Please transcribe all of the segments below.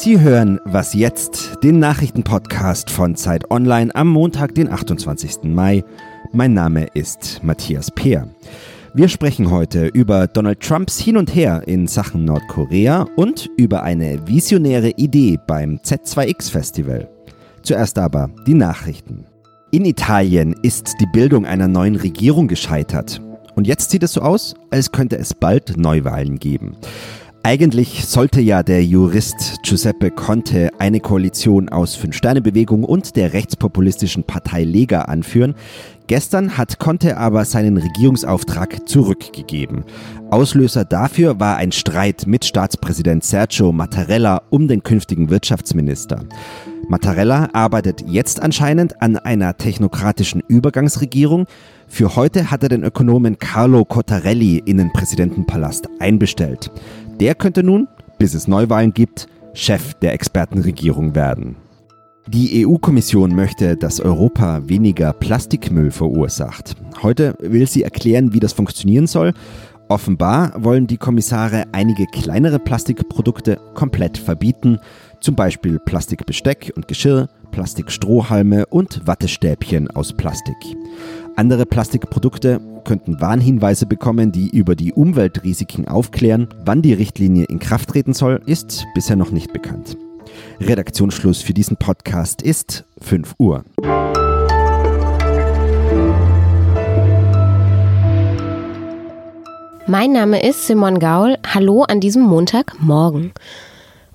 Sie hören Was jetzt, den Nachrichtenpodcast von Zeit Online am Montag, den 28. Mai. Mein Name ist Matthias Peer. Wir sprechen heute über Donald Trumps Hin und Her in Sachen Nordkorea und über eine visionäre Idee beim Z2X Festival. Zuerst aber die Nachrichten. In Italien ist die Bildung einer neuen Regierung gescheitert. Und jetzt sieht es so aus, als könnte es bald Neuwahlen geben. Eigentlich sollte ja der Jurist Giuseppe Conte eine Koalition aus Fünf-Sterne-Bewegung und der rechtspopulistischen Partei Lega anführen. Gestern hat Conte aber seinen Regierungsauftrag zurückgegeben. Auslöser dafür war ein Streit mit Staatspräsident Sergio Mattarella um den künftigen Wirtschaftsminister. Mattarella arbeitet jetzt anscheinend an einer technokratischen Übergangsregierung. Für heute hat er den Ökonomen Carlo Cottarelli in den Präsidentenpalast einbestellt. Der könnte nun, bis es Neuwahlen gibt, Chef der Expertenregierung werden. Die EU-Kommission möchte, dass Europa weniger Plastikmüll verursacht. Heute will sie erklären, wie das funktionieren soll. Offenbar wollen die Kommissare einige kleinere Plastikprodukte komplett verbieten, zum Beispiel Plastikbesteck und Geschirr, Plastikstrohhalme und Wattestäbchen aus Plastik. Andere Plastikprodukte könnten Warnhinweise bekommen, die über die Umweltrisiken aufklären. Wann die Richtlinie in Kraft treten soll, ist bisher noch nicht bekannt. Redaktionsschluss für diesen Podcast ist 5 Uhr. Mein Name ist Simon Gaul. Hallo an diesem Montagmorgen.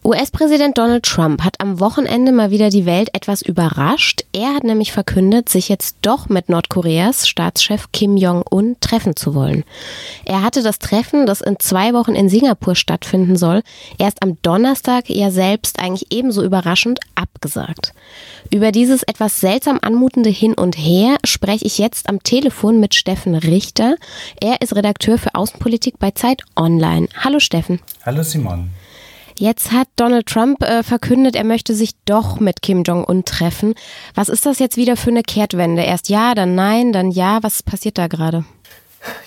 US-Präsident Donald Trump hat am Wochenende mal wieder die Welt etwas überrascht. Er hat nämlich verkündet, sich jetzt doch mit Nordkoreas Staatschef Kim Jong-un treffen zu wollen. Er hatte das Treffen, das in zwei Wochen in Singapur stattfinden soll, erst am Donnerstag ja selbst eigentlich ebenso überraschend abgesagt. Über dieses etwas seltsam anmutende Hin und Her spreche ich jetzt am Telefon mit Steffen Richter. Er ist Redakteur für Außenpolitik bei Zeit Online. Hallo Steffen. Hallo Simon. Jetzt hat Donald Trump äh, verkündet, er möchte sich doch mit Kim Jong-un treffen. Was ist das jetzt wieder für eine Kehrtwende? Erst ja, dann nein, dann ja. Was passiert da gerade?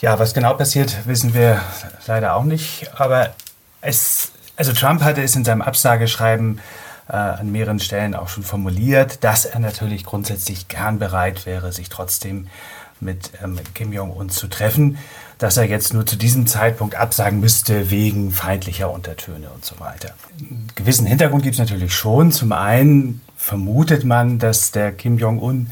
Ja, was genau passiert, wissen wir leider auch nicht. Aber es, also Trump hatte es in seinem Absageschreiben äh, an mehreren Stellen auch schon formuliert, dass er natürlich grundsätzlich gern bereit wäre, sich trotzdem mit ähm, Kim Jong-un zu treffen dass er jetzt nur zu diesem Zeitpunkt absagen müsste wegen feindlicher Untertöne und so weiter. Einen gewissen Hintergrund gibt es natürlich schon. Zum einen vermutet man, dass der Kim Jong-un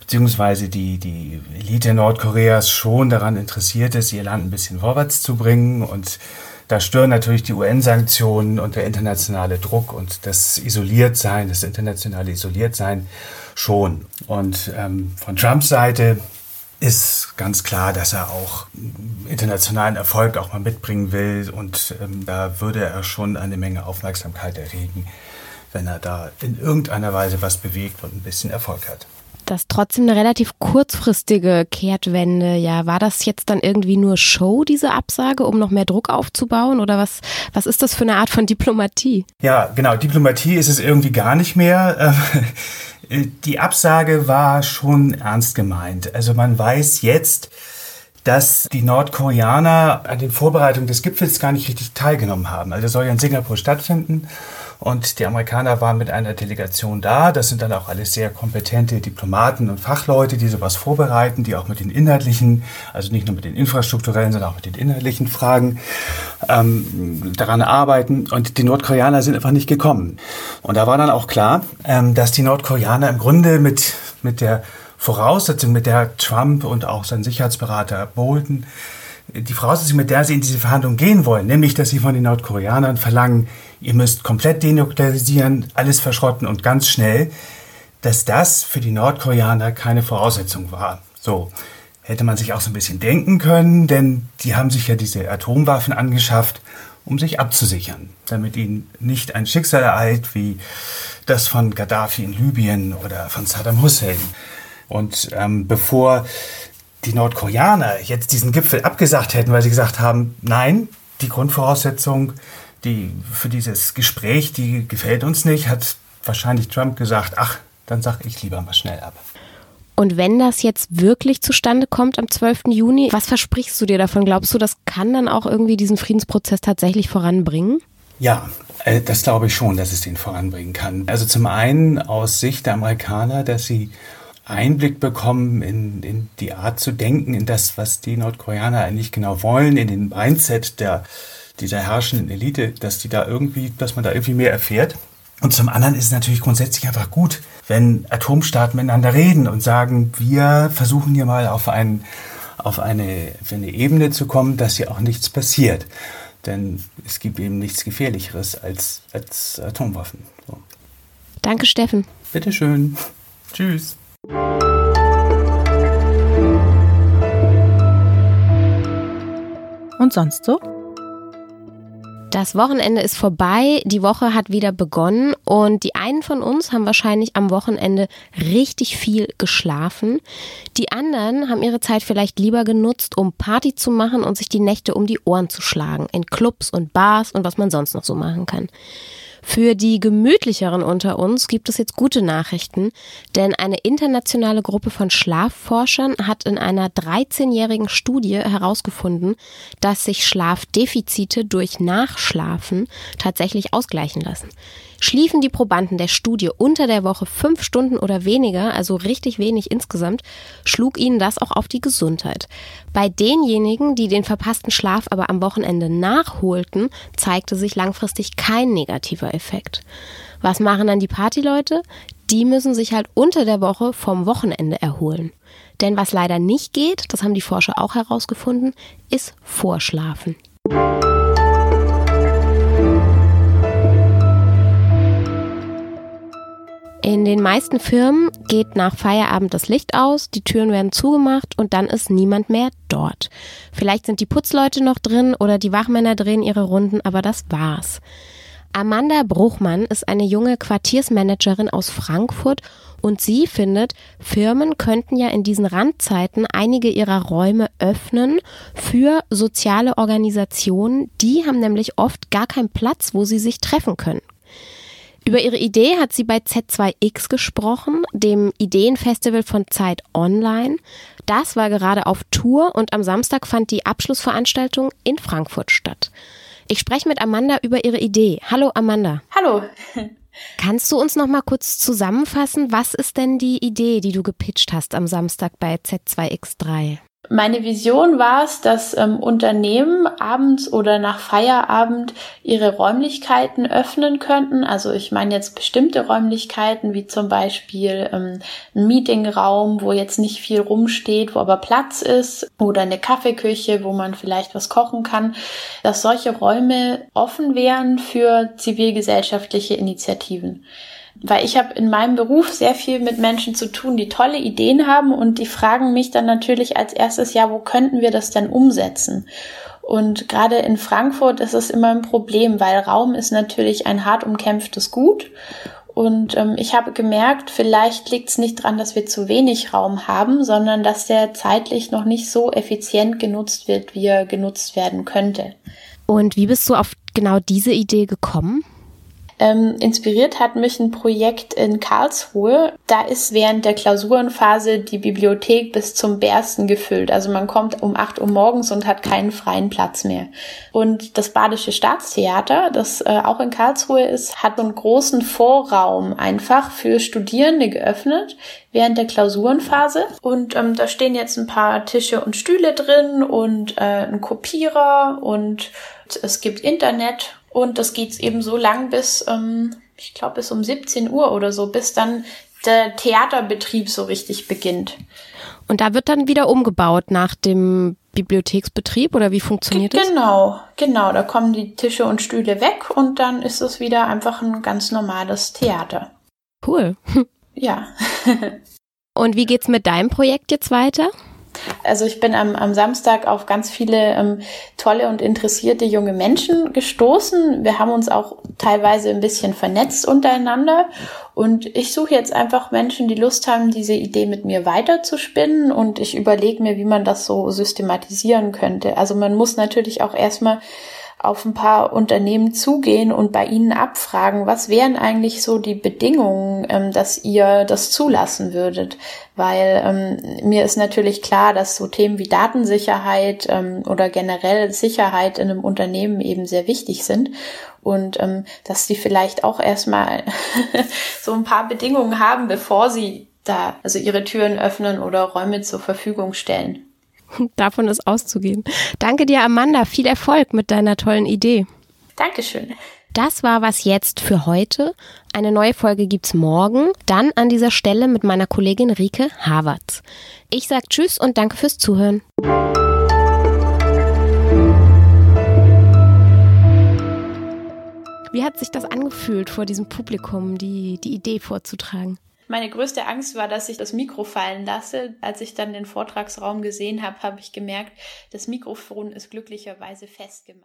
beziehungsweise die, die Elite Nordkoreas schon daran interessiert ist, ihr Land ein bisschen vorwärts zu bringen. Und da stören natürlich die UN-Sanktionen und der internationale Druck und das Isoliertsein, das internationale Isoliertsein schon. Und ähm, von Trumps Seite ist ganz klar, dass er auch internationalen Erfolg auch mal mitbringen will und ähm, da würde er schon eine Menge Aufmerksamkeit erregen, wenn er da in irgendeiner Weise was bewegt und ein bisschen Erfolg hat. Das trotzdem eine relativ kurzfristige Kehrtwende. Ja, war das jetzt dann irgendwie nur Show, diese Absage, um noch mehr Druck aufzubauen? Oder was, was ist das für eine Art von Diplomatie? Ja, genau. Diplomatie ist es irgendwie gar nicht mehr. Die Absage war schon ernst gemeint. Also man weiß jetzt, dass die Nordkoreaner an den Vorbereitungen des Gipfels gar nicht richtig teilgenommen haben. Also soll ja in Singapur stattfinden und die Amerikaner waren mit einer Delegation da. Das sind dann auch alles sehr kompetente Diplomaten und Fachleute, die sowas vorbereiten, die auch mit den inhaltlichen, also nicht nur mit den infrastrukturellen, sondern auch mit den inhaltlichen Fragen ähm, daran arbeiten. Und die Nordkoreaner sind einfach nicht gekommen. Und da war dann auch klar, ähm, dass die Nordkoreaner im Grunde mit, mit der Voraussetzung, mit der Trump und auch sein Sicherheitsberater Bolton die Voraussetzung, mit der sie in diese Verhandlungen gehen wollen, nämlich, dass sie von den Nordkoreanern verlangen, ihr müsst komplett denuklearisieren, alles verschrotten und ganz schnell, dass das für die Nordkoreaner keine Voraussetzung war. So hätte man sich auch so ein bisschen denken können, denn die haben sich ja diese Atomwaffen angeschafft, um sich abzusichern, damit ihnen nicht ein Schicksal ereilt wie das von Gaddafi in Libyen oder von Saddam Hussein. Und ähm, bevor die Nordkoreaner jetzt diesen Gipfel abgesagt hätten, weil sie gesagt haben, nein, die Grundvoraussetzung, die für dieses Gespräch, die gefällt uns nicht, hat wahrscheinlich Trump gesagt, ach, dann sag ich lieber mal schnell ab. Und wenn das jetzt wirklich zustande kommt am 12. Juni, was versprichst du dir davon? Glaubst du, das kann dann auch irgendwie diesen Friedensprozess tatsächlich voranbringen? Ja, äh, das glaube ich schon, dass es den voranbringen kann. Also zum einen aus Sicht der Amerikaner, dass sie Einblick bekommen in, in die Art zu denken, in das, was die Nordkoreaner eigentlich genau wollen, in den Mindset der, dieser herrschenden Elite, dass die da irgendwie, dass man da irgendwie mehr erfährt. Und zum anderen ist es natürlich grundsätzlich einfach gut, wenn Atomstaaten miteinander reden und sagen, wir versuchen hier mal auf, ein, auf, eine, auf eine Ebene zu kommen, dass hier auch nichts passiert. Denn es gibt eben nichts Gefährlicheres als, als Atomwaffen. So. Danke, Steffen. Bitteschön. Tschüss. Und sonst so? Das Wochenende ist vorbei, die Woche hat wieder begonnen und die einen von uns haben wahrscheinlich am Wochenende richtig viel geschlafen. Die anderen haben ihre Zeit vielleicht lieber genutzt, um Party zu machen und sich die Nächte um die Ohren zu schlagen, in Clubs und Bars und was man sonst noch so machen kann. Für die gemütlicheren unter uns gibt es jetzt gute Nachrichten, denn eine internationale Gruppe von Schlafforschern hat in einer 13-jährigen Studie herausgefunden, dass sich Schlafdefizite durch Nachschlafen tatsächlich ausgleichen lassen. Schliefen die Probanden der Studie unter der Woche fünf Stunden oder weniger, also richtig wenig insgesamt, schlug ihnen das auch auf die Gesundheit. Bei denjenigen, die den verpassten Schlaf aber am Wochenende nachholten, zeigte sich langfristig kein negativer Effekt. Was machen dann die Partyleute? Die müssen sich halt unter der Woche vom Wochenende erholen. Denn was leider nicht geht, das haben die Forscher auch herausgefunden, ist Vorschlafen. In den meisten Firmen geht nach Feierabend das Licht aus, die Türen werden zugemacht und dann ist niemand mehr dort. Vielleicht sind die Putzleute noch drin oder die Wachmänner drehen ihre Runden, aber das war's. Amanda Bruchmann ist eine junge Quartiersmanagerin aus Frankfurt und sie findet, Firmen könnten ja in diesen Randzeiten einige ihrer Räume öffnen für soziale Organisationen. Die haben nämlich oft gar keinen Platz, wo sie sich treffen können. Über ihre Idee hat sie bei Z2X gesprochen, dem Ideenfestival von Zeit Online. Das war gerade auf Tour und am Samstag fand die Abschlussveranstaltung in Frankfurt statt. Ich spreche mit Amanda über ihre Idee. Hallo Amanda. Hallo. Kannst du uns noch mal kurz zusammenfassen, was ist denn die Idee, die du gepitcht hast am Samstag bei Z2X3? Meine Vision war es, dass ähm, Unternehmen abends oder nach Feierabend ihre Räumlichkeiten öffnen könnten. Also ich meine jetzt bestimmte Räumlichkeiten, wie zum Beispiel ähm, ein Meetingraum, wo jetzt nicht viel rumsteht, wo aber Platz ist, oder eine Kaffeeküche, wo man vielleicht was kochen kann, dass solche Räume offen wären für zivilgesellschaftliche Initiativen weil ich habe in meinem Beruf sehr viel mit Menschen zu tun, die tolle Ideen haben und die fragen mich dann natürlich als erstes, ja, wo könnten wir das denn umsetzen? Und gerade in Frankfurt ist es immer ein Problem, weil Raum ist natürlich ein hart umkämpftes Gut. Und ähm, ich habe gemerkt, vielleicht liegt es nicht dran, dass wir zu wenig Raum haben, sondern dass der zeitlich noch nicht so effizient genutzt wird, wie er genutzt werden könnte. Und wie bist du auf genau diese Idee gekommen? Ähm, inspiriert hat mich ein Projekt in Karlsruhe. Da ist während der Klausurenphase die Bibliothek bis zum Bersten gefüllt. Also man kommt um 8 Uhr morgens und hat keinen freien Platz mehr. Und das Badische Staatstheater, das äh, auch in Karlsruhe ist, hat einen großen Vorraum einfach für Studierende geöffnet während der Klausurenphase. Und ähm, da stehen jetzt ein paar Tische und Stühle drin und äh, ein Kopierer und es gibt Internet und das geht eben so lang bis, ähm, ich glaube, bis um 17 Uhr oder so, bis dann der Theaterbetrieb so richtig beginnt. Und da wird dann wieder umgebaut nach dem Bibliotheksbetrieb oder wie funktioniert das? Genau, genau. Da kommen die Tische und Stühle weg und dann ist es wieder einfach ein ganz normales Theater. Cool. Ja. und wie geht's mit deinem Projekt jetzt weiter? Also ich bin am, am Samstag auf ganz viele ähm, tolle und interessierte junge Menschen gestoßen. Wir haben uns auch teilweise ein bisschen vernetzt untereinander. Und ich suche jetzt einfach Menschen, die Lust haben, diese Idee mit mir weiterzuspinnen. Und ich überlege mir, wie man das so systematisieren könnte. Also man muss natürlich auch erstmal auf ein paar Unternehmen zugehen und bei ihnen abfragen, was wären eigentlich so die Bedingungen, ähm, dass ihr das zulassen würdet. Weil ähm, mir ist natürlich klar, dass so Themen wie Datensicherheit ähm, oder generell Sicherheit in einem Unternehmen eben sehr wichtig sind und ähm, dass sie vielleicht auch erstmal so ein paar Bedingungen haben, bevor sie da also ihre Türen öffnen oder Räume zur Verfügung stellen. Davon ist auszugehen. Danke dir, Amanda. Viel Erfolg mit deiner tollen Idee. Dankeschön. Das war was jetzt für heute. Eine neue Folge gibt's morgen. Dann an dieser Stelle mit meiner Kollegin Rike Havertz. Ich sag Tschüss und danke fürs Zuhören. Wie hat sich das angefühlt, vor diesem Publikum die, die Idee vorzutragen? Meine größte Angst war, dass ich das Mikro fallen lasse. Als ich dann den Vortragsraum gesehen habe, habe ich gemerkt, das Mikrofon ist glücklicherweise festgemacht.